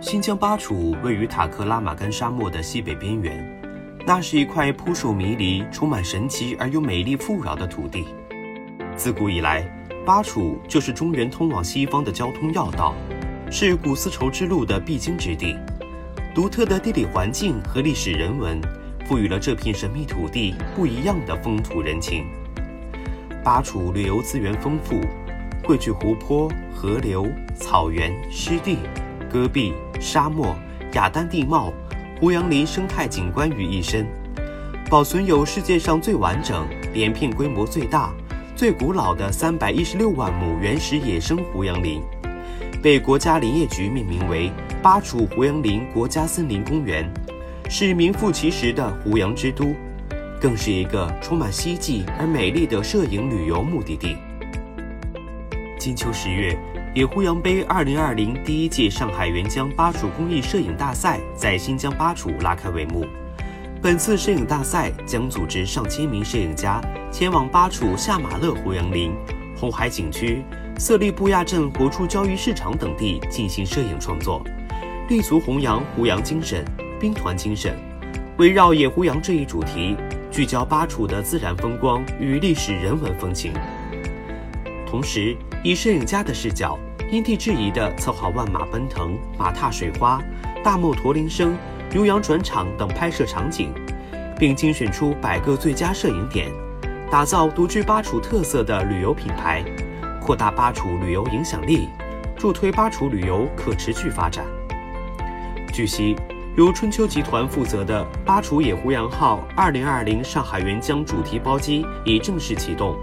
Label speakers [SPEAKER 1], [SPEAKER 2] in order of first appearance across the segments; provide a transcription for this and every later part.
[SPEAKER 1] 新疆巴楚位于塔克拉玛干沙漠的西北边缘，那是一块扑朔迷离、充满神奇而又美丽富饶的土地。自古以来，巴楚就是中原通往西方的交通要道，是古丝绸之路的必经之地。独特的地理环境和历史人文，赋予了这片神秘土地不一样的风土人情。巴楚旅游资源丰富，汇聚湖泊、河流、草原、湿地。戈壁、沙漠、雅丹地貌、胡杨林生态景观于一身，保存有世界上最完整、连片规模最大、最古老的三百一十六万亩原始野生胡杨林，被国家林业局命名为巴楚胡杨林国家森林公园，是名副其实的胡杨之都，更是一个充满希冀而美丽的摄影旅游目的地。金秋十月。野胡杨杯二零二零第一届上海沅江巴楚公益摄影大赛在新疆巴楚拉开帷幕。本次摄影大赛将组织上千名摄影家前往巴楚夏马勒胡杨林、红海景区、色力布亚镇活畜交易市场等地进行摄影创作，立足弘扬胡杨精神、兵团精神，围绕野胡杨这一主题，聚焦巴楚的自然风光与历史人文风情。同时，以摄影家的视角，因地制宜地策划万马奔腾、马踏水花、大漠驼铃声、牛羊转场等拍摄场景，并精选出百个最佳摄影点，打造独具巴楚特色的旅游品牌，扩大巴楚旅游影响力，助推巴楚旅游可持续发展。据悉，由春秋集团负责的巴楚野胡杨号2020上海沅江主题包机已正式启动。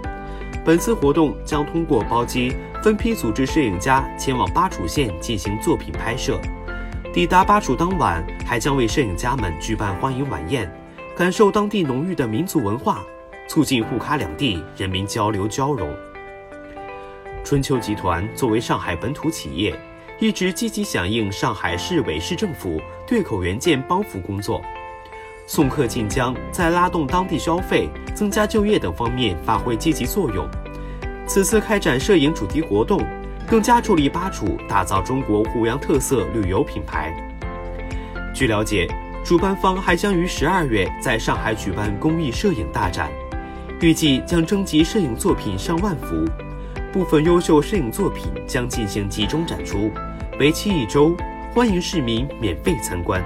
[SPEAKER 1] 本次活动将通过包机分批组织摄影家前往巴楚县进行作品拍摄。抵达巴楚当晚，还将为摄影家们举办欢迎晚宴，感受当地浓郁的民族文化，促进沪喀两地人民交流交融。春秋集团作为上海本土企业，一直积极响应上海市委市政府对口援建帮扶工作。送客晋江，在拉动当地消费、增加就业等方面发挥积极作用。此次开展摄影主题活动，更加助力巴楚打造中国胡杨特色旅游品牌。据了解，主办方还将于十二月在上海举办公益摄影大展，预计将征集摄影作品上万幅，部分优秀摄影作品将进行集中展出，为期一周，欢迎市民免费参观。